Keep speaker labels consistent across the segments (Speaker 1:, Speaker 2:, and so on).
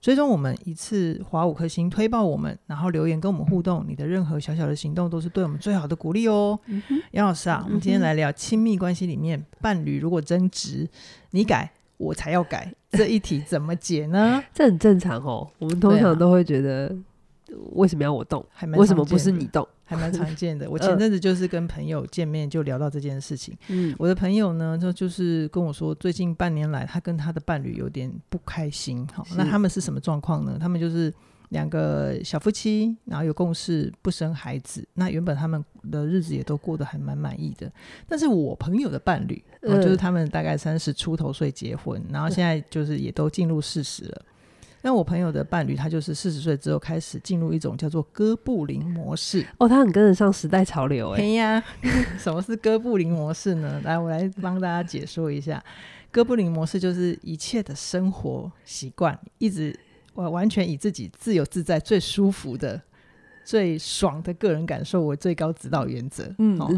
Speaker 1: 追踪我们一次划五颗星，推爆我们，然后留言跟我们互动。你的任何小小的行动都是对我们最好的鼓励哦。杨、嗯、老师啊，我们今天来聊亲密关系里面，伴侣如果争执，你改我才要改，这一题怎么解呢？
Speaker 2: 这很正常哦。我们通常都会觉得，为什么要我动？为什么不是你动？
Speaker 1: 还蛮常见的。我前阵子就是跟朋友见面，就聊到这件事情。嗯，我的朋友呢，就就是跟我说，最近半年来，他跟他的伴侣有点不开心。好，那他们是什么状况呢？他们就是两个小夫妻，然后有共识不生孩子。那原本他们的日子也都过得还蛮满意的。但是我朋友的伴侣，就是他们大概三十出头岁结婚，然后现在就是也都进入四十了。那我朋友的伴侣，他就是四十岁之后开始进入一种叫做哥布林模式
Speaker 2: 哦，他很跟得上时代潮流哎。
Speaker 1: 对呀，什么是哥布林模式呢？来，我来帮大家解说一下。哥布林模式就是一切的生活习惯，一直完完全以自己自由自在、最舒服的、最爽的个人感受为最高指导原则。嗯，哦，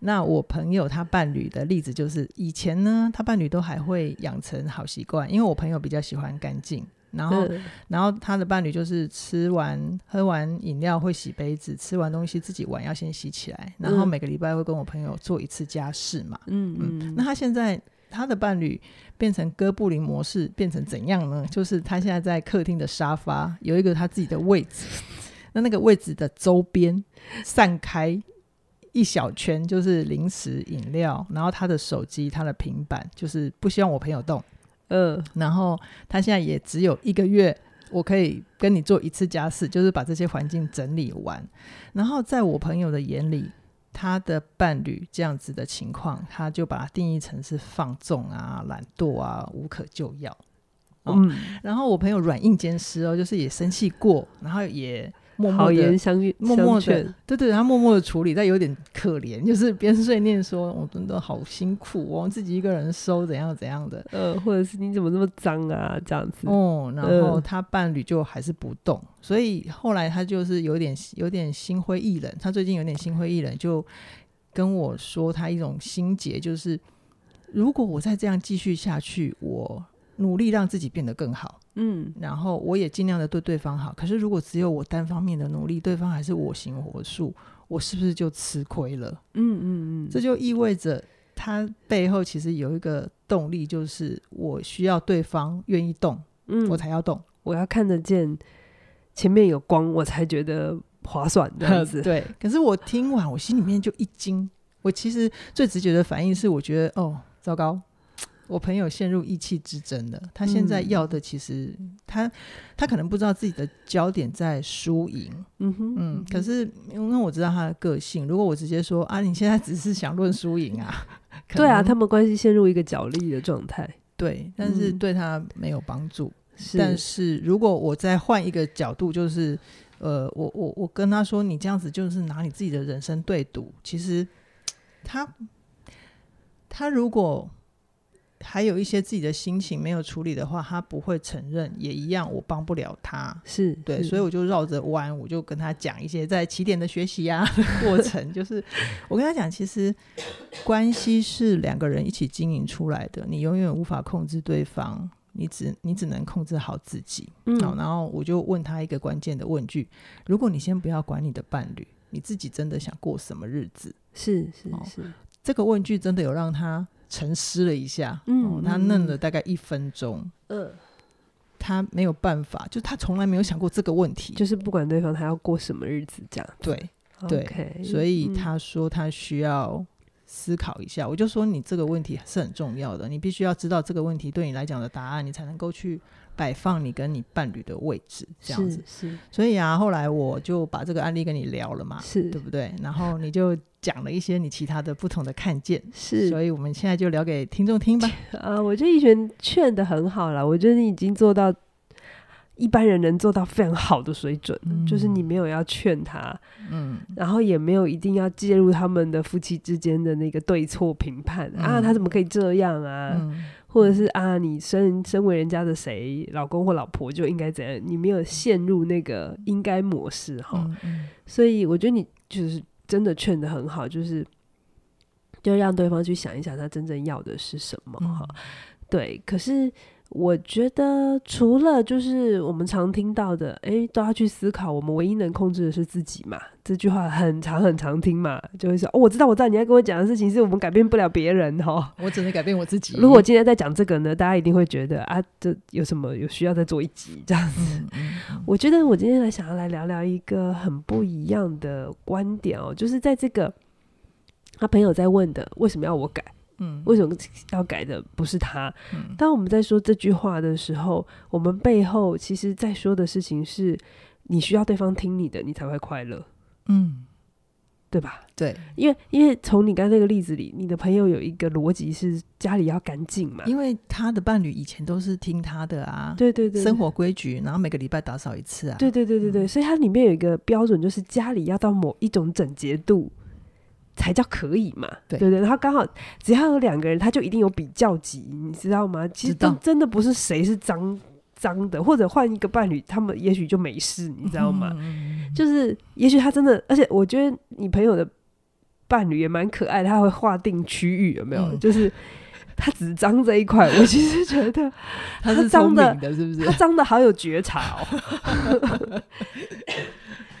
Speaker 1: 那我朋友他伴侣的例子就是，以前呢，他伴侣都还会养成好习惯，因为我朋友比较喜欢干净。然后，然后他的伴侣就是吃完喝完饮料会洗杯子，吃完东西自己碗要先洗起来。然后每个礼拜会跟我朋友做一次家事嘛。嗯嗯。那他现在他的伴侣变成哥布林模式，变成怎样呢？就是他现在在客厅的沙发有一个他自己的位置，那那个位置的周边散开一小圈，就是零食饮料，然后他的手机、他的平板，就是不希望我朋友动。嗯，然后他现在也只有一个月，我可以跟你做一次家事，就是把这些环境整理完。然后在我朋友的眼里，他的伴侣这样子的情况，他就把它定义成是放纵啊、懒惰啊、无可救药。嗯，然后我朋友软硬兼施哦，就是也生气过，然后也。默默的，默默的，对对，他默默的处理，但有点可怜，就是边碎念说：“我真的好辛苦，我自己一个人收，怎样怎样的。”呃，
Speaker 2: 或者是你怎么那么脏啊，这样子。
Speaker 1: 哦，然后他伴侣就还是不动，呃、所以后来他就是有点有点心灰意冷。他最近有点心灰意冷，就跟我说他一种心结，就是如果我再这样继续下去，我努力让自己变得更好。嗯，然后我也尽量的对对方好。可是如果只有我单方面的努力，对方还是我行我素，我是不是就吃亏了？嗯嗯嗯，这就意味着他背后其实有一个动力，就是我需要对方愿意动，嗯，我才要动，
Speaker 2: 我要看得见前面有光，我才觉得划算这样 子。
Speaker 1: 对，可是我听完，我心里面就一惊。我其实最直觉的反应是，我觉得哦，糟糕。我朋友陷入意气之争了。他现在要的其实他，他他可能不知道自己的焦点在输赢。嗯哼，嗯。可是因为我知道他的个性，如果我直接说啊，你现在只是想论输赢啊？
Speaker 2: 对啊，他们关系陷入一个角力的状态。
Speaker 1: 对，但是对他没有帮助。是，但是如果我再换一个角度，就是呃，我我我跟他说，你这样子就是拿你自己的人生对赌。其实他他如果。还有一些自己的心情没有处理的话，他不会承认，也一样，我帮不了他。是对，所以我就绕着弯，我就跟他讲一些在起点的学习呀、啊、过程，就是我跟他讲，其实关系是两个人一起经营出来的，你永远无法控制对方，你只你只能控制好自己。嗯，然后我就问他一个关键的问句：如果你先不要管你的伴侣，你自己真的想过什么日子？是是是、哦，这个问句真的有让他。沉思了一下，嗯，哦、他愣了大概一分钟，嗯，他没有办法，就他从来没有想过这个问题，
Speaker 2: 就是不管对方他要过什么日子，这样，
Speaker 1: 对，对，okay, 所以他说他需要思考一下，嗯，我就说你这个问题是很重要的，你必须要知道这个问题对你来讲的答案，你才能够去。摆放你跟你伴侣的位置，这样子。是，是，所以啊，后来我就把这个案例跟你聊了嘛，是。对不对？然后你就讲了一些你其他的不同的看见，是，所以我们现在就聊给听众听吧。
Speaker 2: 啊，我觉得一璇劝的很好了，我觉得你已经做到一般人能做到非常好的水准，
Speaker 1: 嗯、
Speaker 2: 就是你没有要劝他，
Speaker 1: 嗯，
Speaker 2: 然后也没有一定要介入他们的夫妻之间的那个对错评判、嗯、啊，他怎么可以这样啊？
Speaker 1: 嗯、
Speaker 2: 或者是啊，你身身为人家的谁，老公或老婆就应该怎样？你没有陷入那个应该模式哈，所以我觉得你就是真的劝的很好，就是就让对方去想一想，他真正要的是什么哈、嗯。对，可是。我觉得除了就是我们常听到的，诶，都要去思考，我们唯一能控制的是自己嘛。这句话很常很常听嘛，就会说，哦，我知道，我知道，你要跟我讲的事情是我们改变不了别人哈、哦，
Speaker 1: 我只能改变我自己。
Speaker 2: 如果今天在讲这个呢，大家一定会觉得啊，这有什么有需要再做一集这样子。
Speaker 1: 嗯嗯嗯、
Speaker 2: 我觉得我今天来想要来聊聊一个很不一样的观点哦，就是在这个他朋友在问的，为什么要我改？
Speaker 1: 嗯，
Speaker 2: 为什么要改的不是他？
Speaker 1: 嗯，
Speaker 2: 当我们在说这句话的时候，我们背后其实在说的事情是：你需要对方听你的，你才会快乐。
Speaker 1: 嗯，
Speaker 2: 对吧？
Speaker 1: 对，
Speaker 2: 因为因为从你刚才那个例子里，你的朋友有一个逻辑是家里要干净嘛，
Speaker 1: 因为他的伴侣以前都是听他的啊，
Speaker 2: 对对对，
Speaker 1: 生活规矩，然后每个礼拜打扫一次啊，
Speaker 2: 对对对对对，所以它里面有一个标准，就是家里要到某一种整洁度。才叫可以嘛？对对对，然后刚好只要有两个人，他就一定有比较级，你知道吗？其实真真的不是谁是脏脏的，或者换一个伴侣，他们也许就没事，你知道吗？
Speaker 1: 嗯、
Speaker 2: 就是也许他真的，而且我觉得你朋友的伴侣也蛮可爱的，他会划定区域，有没有？嗯、就是他只脏这一块，我其实觉得他脏的，
Speaker 1: 的是不是？
Speaker 2: 他脏的好有觉察哦。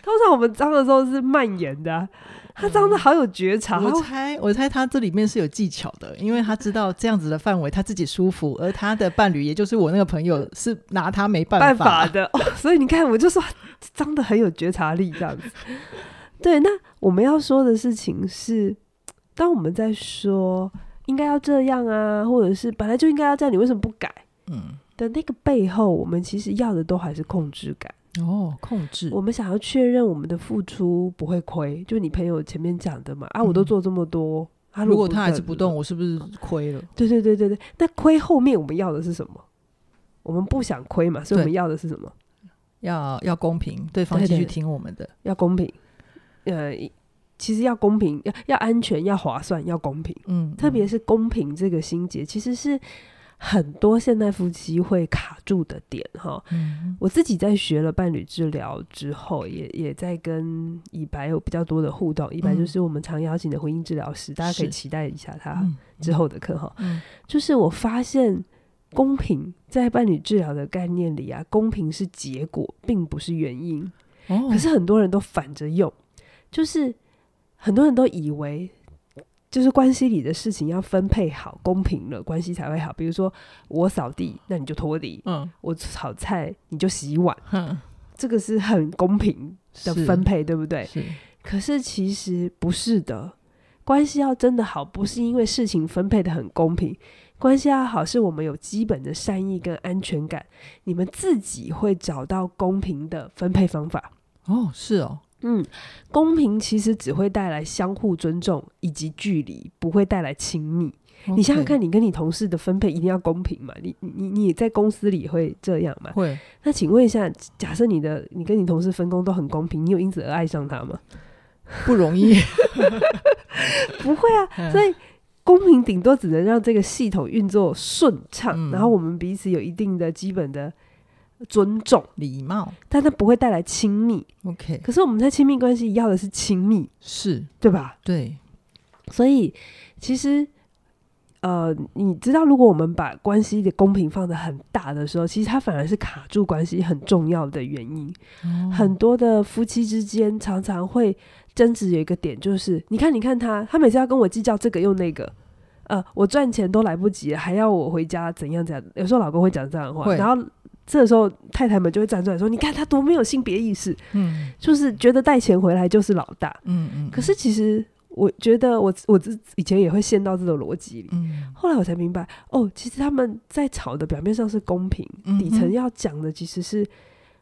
Speaker 2: 通常我们脏的时候是蔓延的、啊。他脏的好有觉察，
Speaker 1: 嗯、我猜我猜他这里面是有技巧的，因为他知道这样子的范围他自己舒服，而他的伴侣也就是我那个朋友是拿他没办法，
Speaker 2: 的、哦，所以你看我就说脏的很有觉察力这样子。对，那我们要说的事情是，当我们在说应该要这样啊，或者是本来就应该要这样，你为什么不改？嗯，的那个背后，我们其实要的都还是控制感。
Speaker 1: 哦，控制。
Speaker 2: 我们想要确认我们的付出不会亏，就你朋友前面讲的嘛。啊，我都做这么多，嗯啊、
Speaker 1: 如果他还是不动，我是不是亏了？
Speaker 2: 对对对对对。那亏后面我们要的是什么？我们不想亏嘛，所以我们要的是什么？
Speaker 1: 要要公平，对方继续听我们的。
Speaker 2: 要公平，呃，其实要公平，要要安全，要划算，要公平。嗯，特别是公平这个心结，其实是。很多现代夫妻会卡住的点哈，嗯，我自己在学了伴侣治疗之后，也也在跟以白有比较多的互动。以白就是我们常邀请的婚姻治疗师，大家可以期待一下他之后的课哈。就是我发现公平在伴侣治疗的概念里啊，公平是结果，并不是原因。可是很多人都反着用，就是很多人都以为。就是关系里的事情要分配好，公平了，关系才会好。比如说我扫地，那你就拖地；嗯，我炒菜，你就洗碗。嗯，这个是很公平的分配，对不对？是。可是其实不是的，关系要真的好，不是因为事情分配的很公平。关系要好，是我们有基本的善意跟安全感，你们自己会找到公平的分配方法。
Speaker 1: 哦，是哦。
Speaker 2: 嗯，公平其实只会带来相互尊重以及距离，不会带来亲密。Okay. 你想想看，你跟你同事的分配一定要公平嘛？你你你在公司里会这样吗？
Speaker 1: 会。
Speaker 2: 那请问一下，假设你的你跟你同事分工都很公平，你有因此而爱上他吗？
Speaker 1: 不容易，
Speaker 2: 不会啊。所以公平顶多只能让这个系统运作顺畅，嗯，然后我们彼此有一定的基本的。尊重、
Speaker 1: 礼貌，
Speaker 2: 但它不会带来亲密。
Speaker 1: OK，
Speaker 2: 可是我们在亲密关系要的是亲密，
Speaker 1: 是
Speaker 2: 对吧？
Speaker 1: 对，
Speaker 2: 所以其实，呃，你知道，如果我们把关系的公平放得很大的时候，其实它反而是卡住关系很重要的原因。哦。很多的夫妻之间常常会争执，有一个点就是，你看，你看他，他每次要跟我计较这个又那个，呃，我赚钱都来不及，还要我回家怎样怎样？有时候老公会讲这样的话，然后。这个时候，太太们就会站出来说：“你看他多没有性别意识，嗯，就是觉得带钱回来就是老大，嗯嗯。可是其实，我觉得我我以前也会陷到这种逻辑里，嗯。后来我才明白，哦，其实他们在吵的表面上是公平，嗯，底层要讲的其实是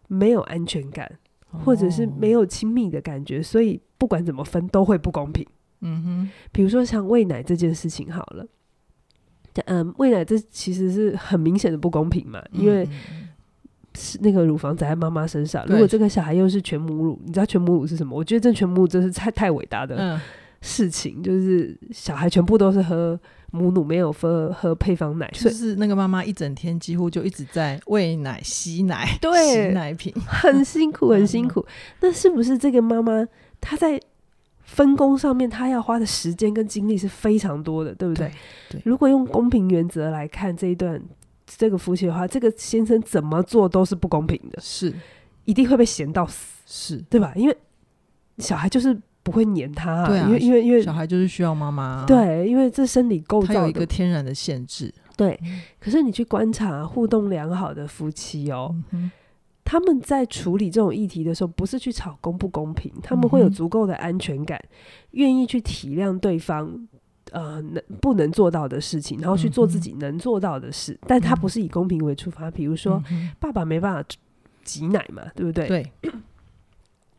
Speaker 2: 没有安全感，嗯，或者是没有亲密的感觉，所以不管怎么分都会不公平。嗯哼，比如说像喂奶这件事情，好了，嗯，喂奶这其实是很明显的不公平嘛，因为。是那个乳房长在妈妈身上，如果这个小孩又是全母乳，你知道全母乳是什么？我觉得这全母乳真是太太伟大的事情，嗯、就是小孩全部都是喝母乳，没有喝喝配方奶，
Speaker 1: 就是那个妈妈一整天几乎就一直在喂奶、吸奶、
Speaker 2: 对
Speaker 1: 吸奶瓶，
Speaker 2: 很 辛苦，很辛苦。那是不是这个妈妈她在分工上面，她要花的时间跟精力是非常多的，对不对？
Speaker 1: 对，对，
Speaker 2: 如果用公平原则来看这一段。这个夫妻的话，这个先生怎么做都是不公平的，
Speaker 1: 是。
Speaker 2: 一定会被嫌到死，
Speaker 1: 是。
Speaker 2: 对吧？因为小孩就是不会黏他，啊，
Speaker 1: 对啊，
Speaker 2: 因为因为因为
Speaker 1: 小孩就是需要妈妈，啊，
Speaker 2: 对，因为这生理构造
Speaker 1: 有一个天然的限制，
Speaker 2: 对。可是你去观察互动良好的夫妻哦，
Speaker 1: 嗯，
Speaker 2: 他们在处理这种议题的时候，不是去吵公不公平，他们会有足够的安全感，愿意去体谅对方。呃，能不能做到的事情，然后去做自己能做到的事，嗯、但他不是以公平为出发。比如说，嗯、爸爸没办法挤奶嘛，对不对？
Speaker 1: 对。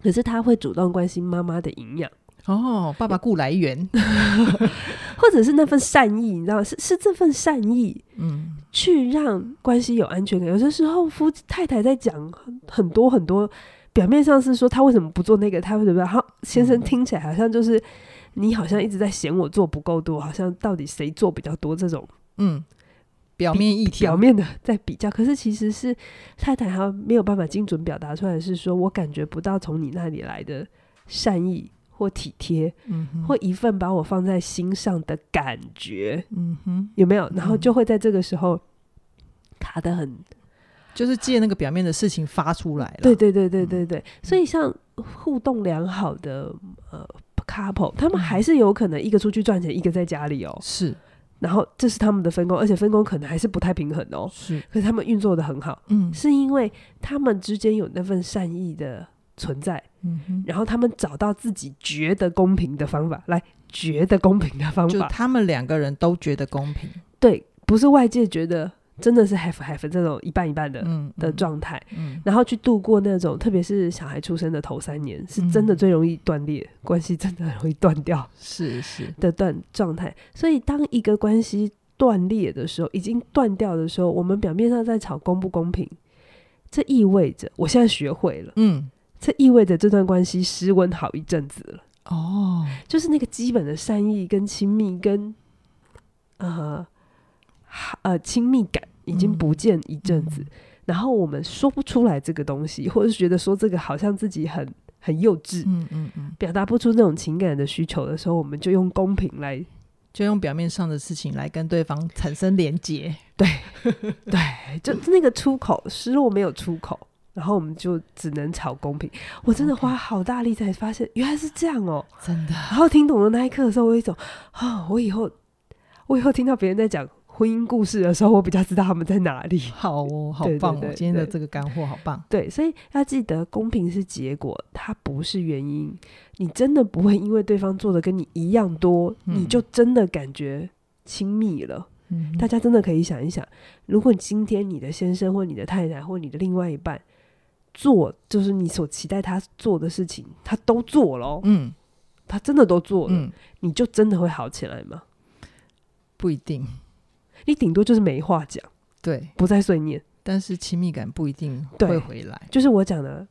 Speaker 2: 可是他会主动关心妈妈的营养。
Speaker 1: 哦，爸爸顾来源，
Speaker 2: 或者是那份善意，你知道，是是这份善意，
Speaker 1: 嗯，
Speaker 2: 去让关系有安全感。有些时候，夫太太在讲很多很多，表面上是说他为什么不做那个，他为什么？好，先生听起来好像就是。你好像一直在嫌我做不够多，好像到底谁做比较多这种，
Speaker 1: 嗯，表面议题，
Speaker 2: 表面的在比较，可是其实是太太她没有办法精准表达出来，是说我感觉不到从你那里来的善意或体贴，
Speaker 1: 嗯，
Speaker 2: 或一份把我放在心上的感觉，
Speaker 1: 嗯哼，
Speaker 2: 有没有？然后就会在这个时候卡得很，
Speaker 1: 就是借那个表面的事情发出来了，
Speaker 2: 对对对对对对，嗯，所以像互动良好的呃。couple，他们还是有可能一个出去赚钱，一个在家里哦。
Speaker 1: 是，
Speaker 2: 然后这是他们的分工，而且分工可能还是不太平衡哦。
Speaker 1: 是，
Speaker 2: 可是他们运作得很好。
Speaker 1: 嗯，
Speaker 2: 是因为他们之间有那份善意的存在。
Speaker 1: 嗯，
Speaker 2: 然后他们找到自己觉得公平的方法，来觉得公平的方法，
Speaker 1: 就他们两个人都觉得公平。
Speaker 2: 对，不是外界觉得。真的是 half half 这种一半一半的、
Speaker 1: 嗯、
Speaker 2: 的状态、
Speaker 1: 嗯，
Speaker 2: 然后去度过那种，特别是小孩出生的头三年，是真的最容易断裂、嗯、关系，真的很容易断掉，
Speaker 1: 是是
Speaker 2: 的断状态。所以当一个关系断裂的时候，已经断掉的时候，我们表面上在吵公不公平，这意味着我现在学会了，
Speaker 1: 嗯，
Speaker 2: 这意味着这段关系失温好一阵子了。
Speaker 1: 哦，
Speaker 2: 就是那个基本的善意跟亲密跟呃呃亲密感。已经不见一阵子、然后我们说不出来这个东西，或者是觉得说这个好像自己很很幼稚，
Speaker 1: 嗯嗯嗯，
Speaker 2: 表达不出那种情感的需求的时候，我们就用公平来，
Speaker 1: 就用表面上的事情来跟对方产生连接，
Speaker 2: 对 对，就那个出口失落没有出口，然后我们就只能吵公平。我真的花好大力才发现原来是这样哦，
Speaker 1: 真的。
Speaker 2: 然后听懂了那一刻的时候，我有一种啊、哦，我以后我以后听到别人在讲。婚姻故事的时候，我比较知道他们在哪里。
Speaker 1: 好哦，好棒哦！对对对对，今天的这个干货好棒。
Speaker 2: 对，所以要记得，公平是结果，它不是原因。你真的不会因为对方做的跟你一样多，嗯、你就真的感觉亲密了。
Speaker 1: 嗯，
Speaker 2: 大家真的可以想一想，如果今天你的先生或你的太太或你的另外一半做，就是你所期待他做的事情，他都做了，
Speaker 1: 嗯，
Speaker 2: 他真的都做了，
Speaker 1: 嗯，
Speaker 2: 你就真的会好起来吗？
Speaker 1: 不一定。
Speaker 2: 你顶多就是没话讲，
Speaker 1: 对，
Speaker 2: 不再碎念，
Speaker 1: 但是亲密感不一定会回来。
Speaker 2: 就是我讲的，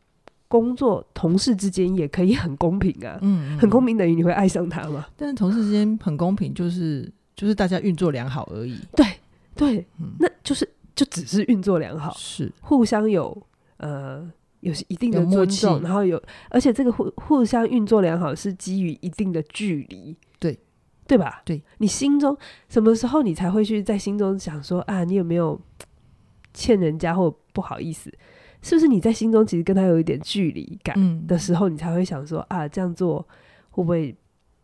Speaker 2: 工作同事之间也可以很公平啊，
Speaker 1: 嗯，嗯，
Speaker 2: 很公平等于你会爱上他吗？
Speaker 1: 但是同事之间很公平，就是就是大家运作良好而已。
Speaker 2: 对对，
Speaker 1: 嗯，
Speaker 2: 那就是就只是运作良好，
Speaker 1: 是。
Speaker 2: 互相有呃有一定的尊重，然后有，而且这个互互相运作良好是基于一定的距离。对吧？
Speaker 1: 对，
Speaker 2: 你心中什么时候你才会去在心中想说啊，你有没有 欠人家或不好意思？是不是你在心中其实跟他有一点距离感的时候，你才会想说啊，这样做会不会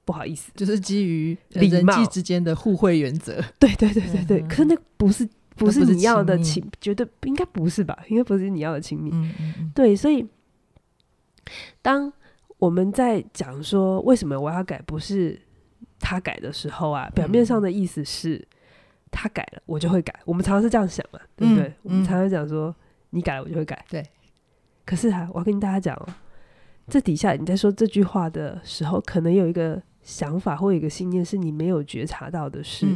Speaker 2: 不好意思？
Speaker 1: 就是基于人际之间的互惠原则。
Speaker 2: 对对对对对。可是那不是不是你要的亲，绝对应该不是吧？应该不是你要的亲密。
Speaker 1: 嗯嗯嗯。
Speaker 2: 对，所以当我们在讲说为什么我要改，不是。他改的时候啊，表面上的意思是、嗯、他改了，我就会改。我们常常是这样想嘛，对不对？嗯、我们常常讲说、嗯，你改了，我就会改。
Speaker 1: 对。
Speaker 2: 可是啊，我要跟大家讲哦，这底下你在说这句话的时候，可能有一个想法或有一个信念是你没有觉察到的是，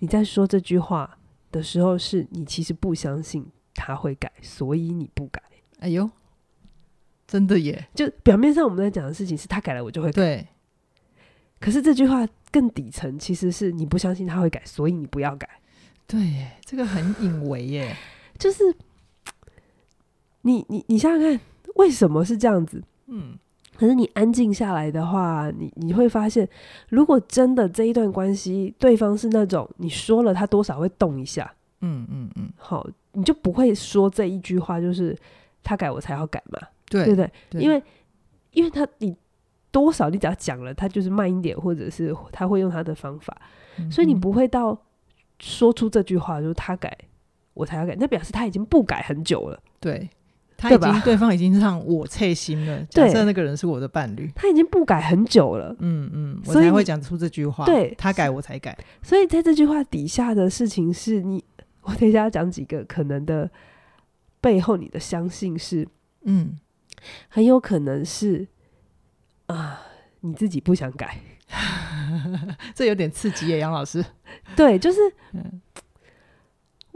Speaker 2: 你在说这句话的时候，是你其实不相信他会改，所以你不改。
Speaker 1: 哎呦，真的耶！
Speaker 2: 就表面上我们在讲的事情是他改了，我就会改。
Speaker 1: 对。
Speaker 2: 可是这句话更底层其实是你不相信他会改，所以你不要改。
Speaker 1: 对耶，这个很隐微耶。
Speaker 2: 就是你你你想想看，为什么是这样子？嗯。可是你安静下来的话，你你会发现，如果真的这一段关系，对方是那种你说了他多少会动一下，嗯嗯嗯，好，你就不会说这一句话，就是他改我才要改嘛，对对不对？对，因为因为他你多少你只要讲了，他就是慢一点，或者是他会用他的方法，所以你不会到说出这句话，就是他改我才要改，那表示他已经不改很久了，
Speaker 1: 对。他已经对，方已经让我脆心了。假设那个人是我的伴侣，
Speaker 2: 他已经不改很久了。
Speaker 1: 嗯嗯，我才会讲出这句话。对，他改我才改。
Speaker 2: 所以在这句话底下的事情是你，我等一下要讲几个可能的背后，你的相信是，嗯，很有可能是啊，你自己不想改。
Speaker 1: 这有点刺激耶，杨老师。
Speaker 2: 对，就是。嗯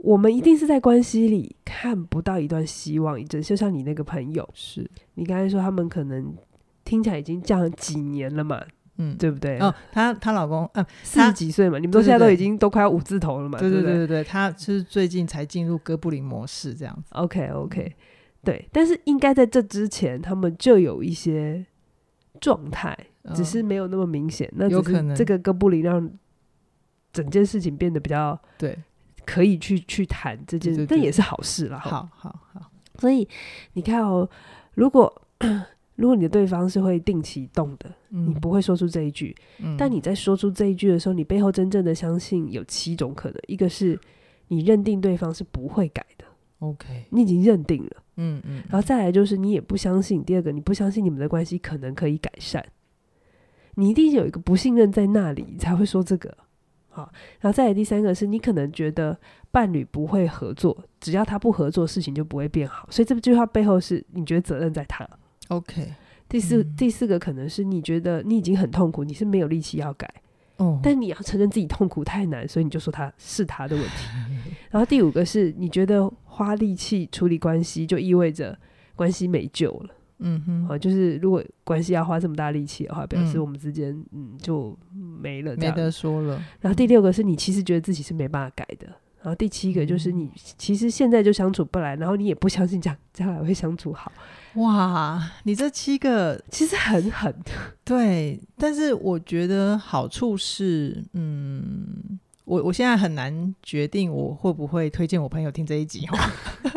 Speaker 2: 我们一定是在关系里看不到一段希望，一阵就像你那个朋友，是你刚才说他们可能听起来已经这样几年了嘛，嗯，对不对？
Speaker 1: 哦，她她老公，嗯，
Speaker 2: 四十几岁嘛，你们都现在都已经都快要五字头了嘛，
Speaker 1: 对对对对对，他是最近才进入哥布林模式这样子。
Speaker 2: OK OK，对，但是应该在这之前，他们就有一些状态，只是没有那么明显。那有可能这个哥布林让整件事情变得比较
Speaker 1: 对。
Speaker 2: 可以去去谈这件事，但也是好事了。
Speaker 1: 好好好，
Speaker 2: 所以你看哦，如果 如果你的对方是会定期动的，嗯、你不会说出这一句。嗯、但你在说出这一句的时候，你背后真正的相信有七种可能：一个是你认定对方是不会改的
Speaker 1: ，OK，
Speaker 2: 你已经认定了，
Speaker 1: 嗯嗯，
Speaker 2: 然后再来就是你也不相信。第二个，你不相信你们的关系可能可以改善，你一定有一个不信任在那里，你才会说这个。好，然后再来第三个是你可能觉得伴侣不会合作，只要他不合作，事情就不会变好。所以这句话背后是你觉得责任在他。
Speaker 1: OK。
Speaker 2: 第四、嗯、第四个可能是你觉得你已经很痛苦，你是没有力气要改。哦。但你要承认自己痛苦太难，所以你就说他是他的问题。然后第五个是你觉得花力气处理关系就意味着关系没救了。嗯哼，好，就是如果关系要花这么大力气的话，表示我们之间嗯，嗯就没了，
Speaker 1: 没得说了。
Speaker 2: 然后第六个是你其实觉得自己是没办法改的。然后第七个就是你其实现在就相处不来，然后你也不相信将将来会相处好。
Speaker 1: 哇，你这七个
Speaker 2: 其实很狠，
Speaker 1: 对。但是我觉得好处是，嗯，我我现在很难决定我会不会推荐我朋友听这一集哈，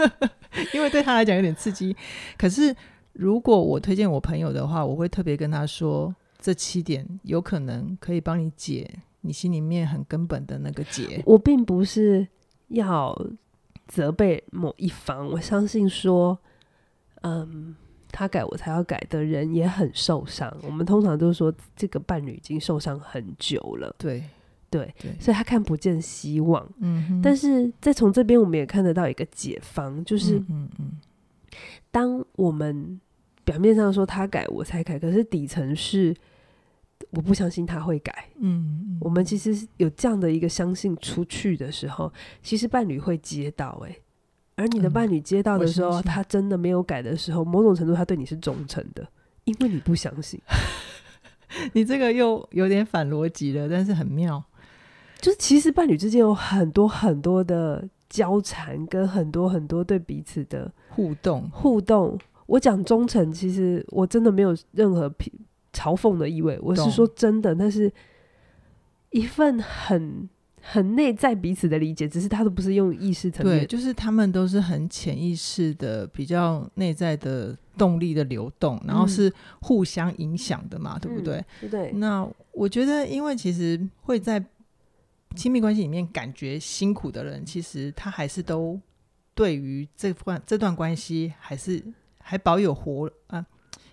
Speaker 1: 因为对他来讲有点刺激。可是。如果我推荐我朋友的话，我会特别跟他说，这七点有可能可以帮你解你心里面很根本的那个结。
Speaker 2: 我并不是要责备某一方，我相信说，嗯，他改我才要改的人也很受伤。我们通常都说，这个伴侣已经受伤很久了，
Speaker 1: 对
Speaker 2: 对对，所以他看不见希望。嗯，但是再从这边，我们也看得到一个解方，就是嗯嗯。嗯当我们表面上说他改我才改，可是底层是我不相信他会改。嗯，嗯，我们其实有这样的一个相信出去的时候，其实伴侣会接到诶、欸，而你的伴侣接到的时候，嗯、他真的没有改的时候，某种程度他对你是忠诚的，因为你不相信。
Speaker 1: 你这个又有点反逻辑了，但是很妙，
Speaker 2: 就是其实伴侣之间有很多很多的。交缠跟很多很多对彼此的
Speaker 1: 互动
Speaker 2: 互动，我讲忠诚，其实我真的没有任何嘲讽的意味，我是说真的，那是一份很很内在彼此的理解，只是他都不是用意识层面，
Speaker 1: 对，就是他们都是很潜意识的、比较内在的动力的流动，然后是互相影响的嘛，嗯、对不对？
Speaker 2: 对。
Speaker 1: 那我觉得，因为其实会在。亲密关系里面感觉辛苦的人，其实他还是都对于这段这段关系还是还保有活啊，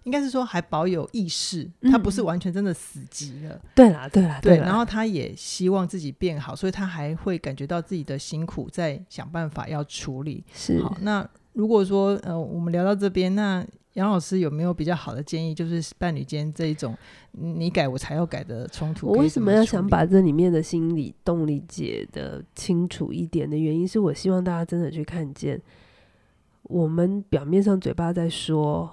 Speaker 1: 应该是说还保有意识，他不是完全真的死机了。
Speaker 2: 对啦，对啦，
Speaker 1: 对。然后他也希望自己变好，所以他还会感觉到自己的辛苦，在想办法要处理。
Speaker 2: 是。
Speaker 1: 好，那如果说呃，我们聊到这边，那。杨老师有没有比较好的建议？就是伴侣间这一种你改我才要改的冲突，
Speaker 2: 我为什么要想把这里面的心理动力解得清楚一点的原因，是我希望大家真的去看见，我们表面上嘴巴在说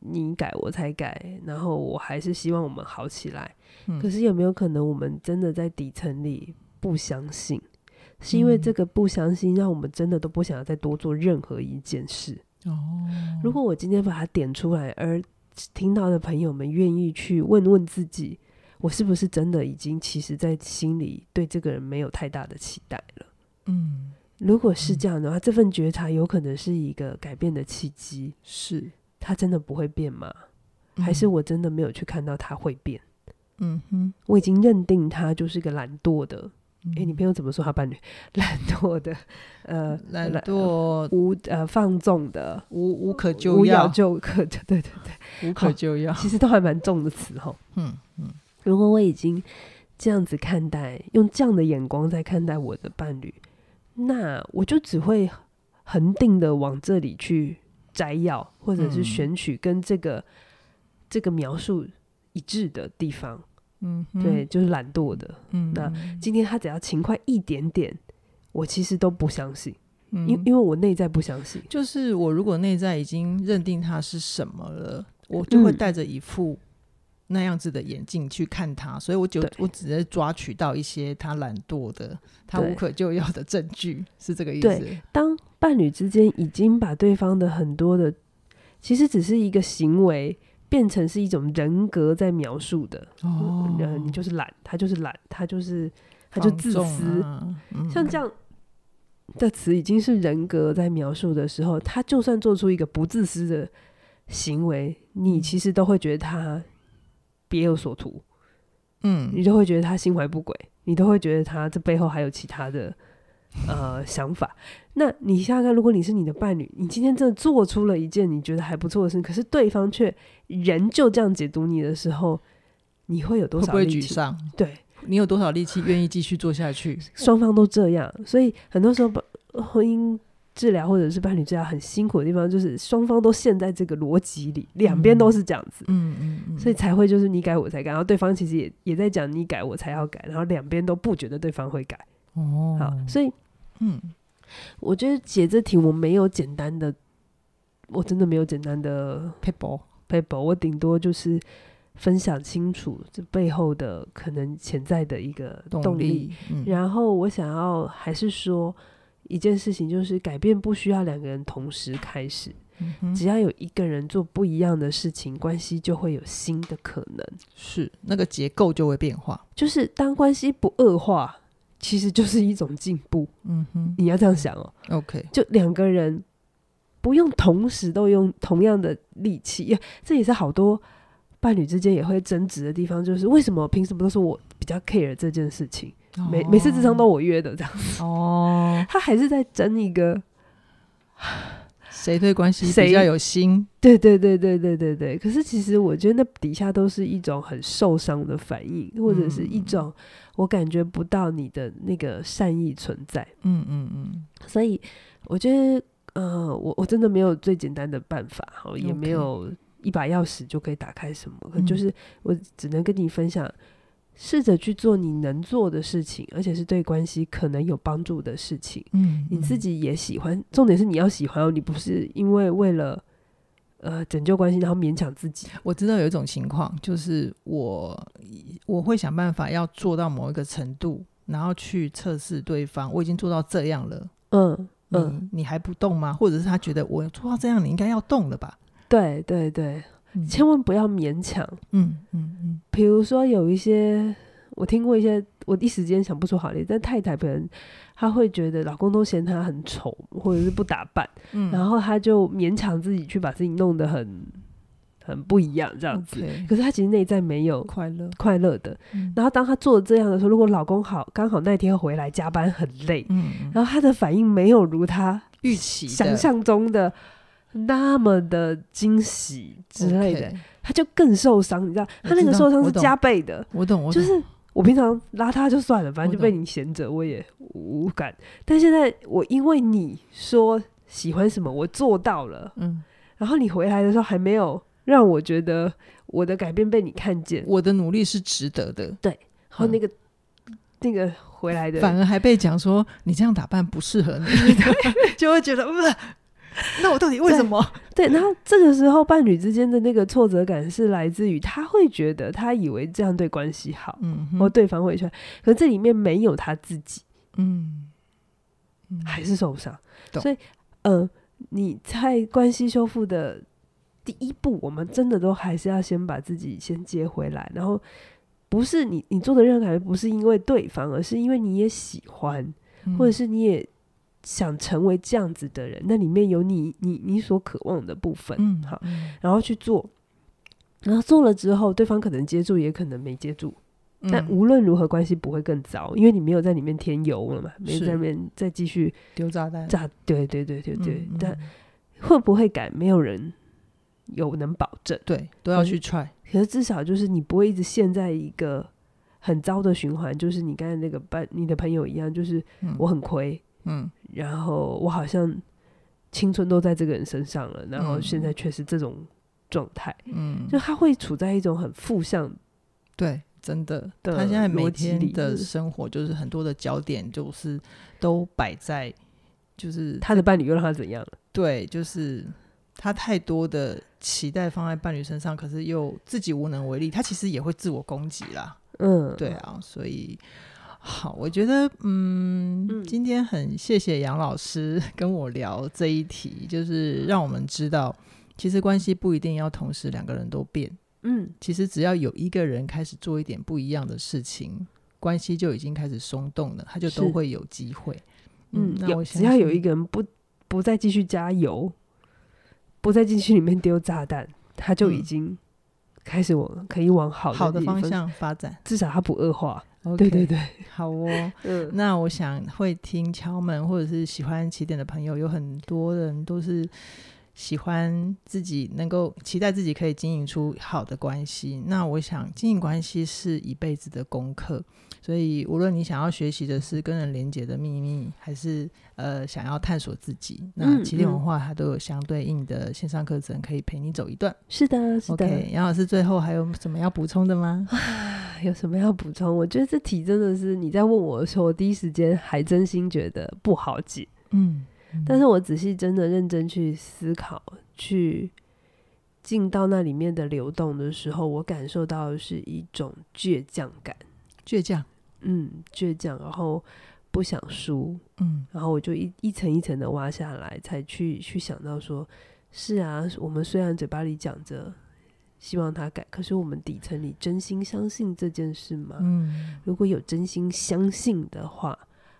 Speaker 2: 你改我才改，然后我还是希望我们好起来。嗯、可是有没有可能我们真的在底层里不相信？是因为这个不相信，让我们真的都不想要再多做任何一件事。哦，如果我今天把它点出来，而听到的朋友们愿意去问问自己，我是不是真的已经其实，在心里对这个人没有太大的期待了？嗯，如果是这样的话，嗯、这份觉察有可能是一个改变的契机。是，他真的不会变吗？嗯、还是我真的没有去看到他会变？嗯哼，我已经认定他就是个懒惰的。哎、欸，你朋友怎么说他伴侣？懒惰的，呃，懒惰、呃、无呃放纵的，
Speaker 1: 无无可救药，
Speaker 2: 就可对对 对，
Speaker 1: 无可救药，
Speaker 2: 其实都还蛮重的词哈。嗯嗯，如果我已经这样子看待，用这样的眼光在看待我的伴侣，那我就只会恒定的往这里去摘要，或者是选取跟这个、嗯、这个描述一致的地方。嗯，对，就是懒惰的。嗯，那今天他只要勤快一点点，我其实都不相信，因、嗯、因为我内在不相信。
Speaker 1: 就是我如果内在已经认定他是什么了，我就会带着一副那样子的眼镜去看他，嗯、所以我就我只是抓取到一些他懒惰的、他无可救药的证据，是这个意思。对，
Speaker 2: 当伴侣之间已经把对方的很多的，其实只是一个行为。变成是一种人格在描述的。哦、呃，你就是懒，他就是懒，他就是他就自私，啊嗯、像这样的词已经是人格在描述的时候，他就算做出一个不自私的行为，你其实都会觉得他别有所图，嗯，你都会觉得他心怀不轨，你都会觉得他这背后还有其他的。呃，想法。那你想想看，如果你是你的伴侣，你今天真的做出了一件你觉得还不错的事，可是对方却仍旧这样解读你的时候，你会有多少力气？会不会沮丧？对，
Speaker 1: 你有多少力气愿意继续做下去？
Speaker 2: 双方都这样，所以很多时候婚姻治疗或者是伴侣治疗很辛苦的地方，就是双方都陷在这个逻辑里，两边都是这样子。嗯嗯嗯，所以才会就是你改我才改，然后对方其实也也在讲你改我才要改，然后两边都不觉得对方会改。哦，好，所以。嗯，我觉得解这题我没有简单的，我真的没有简单的 paper paper，我顶多就是分享清楚这背后的可能潜在的一个动力。动力嗯、然后我想要还是说一件事情，就是改变不需要两个人同时开始，嗯、只要有一个人做不一样的事情，关系就会有新的可能，
Speaker 1: 是那个结构就会变化。
Speaker 2: 就是当关系不恶化。其实就是一种进步，嗯哼，你要这样想哦。
Speaker 1: OK，
Speaker 2: 就两个人不用同时都用同样的力气，这也是好多伴侣之间也会争执的地方。就是为什么凭什么都是我比较 care 这件事情？哦、每每次智商都我约的这样子哦，他还是在争一个
Speaker 1: 谁对关系比较有心？
Speaker 2: 对对对对对对对。可是其实我觉得那底下都是一种很受伤的反应，或者是一种。我感觉不到你的那个善意存在，嗯嗯嗯，所以我觉得，呃，我我真的没有最简单的办法，好，也没有一把钥匙就可以打开什么，可就是我只能跟你分享，试着去做你能做的事情，而且是对关系可能有帮助的事情，嗯，你自己也喜欢，重点是你要喜欢哦，你不是因为为了。呃，拯救关系，然后勉强自己。
Speaker 1: 我知道有一种情况，就是我我会想办法要做到某一个程度，然后去测试对方。我已经做到这样了，嗯嗯，你还不动吗？或者是他觉得我做到这样，你应该要动了吧？
Speaker 2: 对对对，嗯、千万不要勉强。嗯嗯嗯，比如说有一些，我听过一些，我一时间想不出好例子，但太太可能。她会觉得老公都嫌她很丑，或者是不打扮，嗯、然后她就勉强自己去把自己弄得很很不一样这样子。Okay, 可是她其实内在没有快乐。快乐的。嗯、然后当她做这样的时候，如果老公好刚好那天回来加班很累，嗯、然后她的反应没有如她预期想象中的那么的惊喜之类的，她 Okay 就更受伤。你知道，他那个受伤是加倍的。
Speaker 1: 我懂，我懂，
Speaker 2: 就是。我平常邋遢就算了，反正就被你闲着，我也无感。但现在我因为你说喜欢什么，我做到了，嗯，然后你回来的时候还没有让我觉得我的改变被你看见，
Speaker 1: 我的努力是值得的，
Speaker 2: 对。然后那个、嗯、那个回来的，
Speaker 1: 反而还被讲说你这样打扮不适合你，就会觉得，呃，那我到底为什么？
Speaker 2: 对，然后这个时候伴侣之间的那个挫折感是来自于他会觉得他以为这样对关系好，嗯，或对方会说，可这里面没有他自己，嗯，还是受伤。所以，呃，你在关系修复的第一步，我们真的都还是要先把自己先接回来，然后不是你你做的任何感觉不是因为对方，而是因为你也喜欢，或者是你也。想成为这样子的人，那里面有你你你所渴望的部分，嗯，好，然后去做，然后做了之后，对方可能接住，也可能没接住，嗯、但无论如何，关系不会更糟，因为你没有在里面添油了嘛，没有在里面再继续
Speaker 1: 丢炸弹，
Speaker 2: 炸，对对对对对，嗯、但会不会改，没有人有能保证，
Speaker 1: 对，都要去 try，
Speaker 2: 可是至少就是你不会一直陷在一个很糟的循环，就是你刚才那个伴你的朋友一样，就是我很亏。嗯，然后我好像青春都在这个人身上了，然后现在却是这种状态，嗯，就他会处在一种很负向，
Speaker 1: 对，真的，他现在每天的生活就是很多的焦点就是都摆在，就是
Speaker 2: 他的伴侣又让他怎样？了？
Speaker 1: 对，就是他太多的期待放在伴侣身上，可是又自己无能为力，他其实也会自我攻击啦，嗯，对啊，所以。好，我觉得，嗯，嗯，今天很谢谢杨老师 跟我聊这一题，就是让我们知道，其实关系不一定要同时两个人都变，嗯，其实只要有一个人开始做一点不一样的事情，关系就已经开始松动了，他就都会有机会，
Speaker 2: 嗯，那我只要有一个人不不再继续加油，不再进去里面丢炸弹，他就已经开始往可以往好的
Speaker 1: 好的方向发展，
Speaker 2: 至少他不恶化。
Speaker 1: Okay,
Speaker 2: 对对对，
Speaker 1: 好哦。嗯，那我想会听敲门或者是喜欢起点的朋友，有很多人都是喜欢自己能够期待自己可以经营出好的关系。那我想经营关系是一辈子的功课。所以，无论你想要学习的是跟人连接的秘密，还是呃想要探索自己，那起点文化它都有相对应的线上课程可以陪你走一段。
Speaker 2: 是的，是的。
Speaker 1: OK，杨老师最后还有什么要补充的吗？
Speaker 2: 有什么要补充？我觉得这题真的是你在问我的时候，我第一时间还真心觉得不好解。嗯，嗯，但是我仔细真的认真去思考，去进到那里面的流动的时候，我感受到的是一种倔强感，
Speaker 1: 倔强。
Speaker 2: 嗯，倔强，然后不想输，嗯，然后我就一一层一层的挖下来，才去去想到说，是啊，我们虽然嘴巴里讲着希望他改，可是我们底层里真心相信这件事吗？嗯，如果有真心相信的话。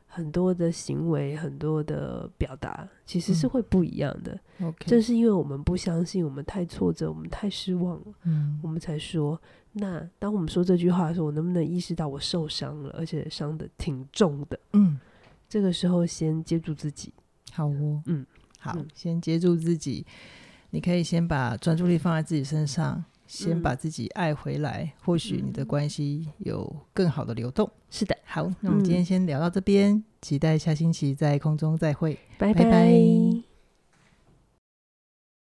Speaker 2: 很多的行为，很多的表达，其实是会不一样的。正是因为我们不相信，我们太挫折，我们太失望了，嗯，我们才说。那当我们说这句话的时候，我能不能意识到我受伤了，而且伤的挺重的？嗯，这个时候先接住自己。
Speaker 1: 好哦，嗯，好，嗯，先接住自己。你可以先把专注力放在自己身上。先把自己爱回来，嗯、或许你的关系有更好的流动。
Speaker 2: 是的，
Speaker 1: 好，那我们今天先聊到这边，嗯、期待下星期在空中再会，
Speaker 2: 拜拜。拜拜。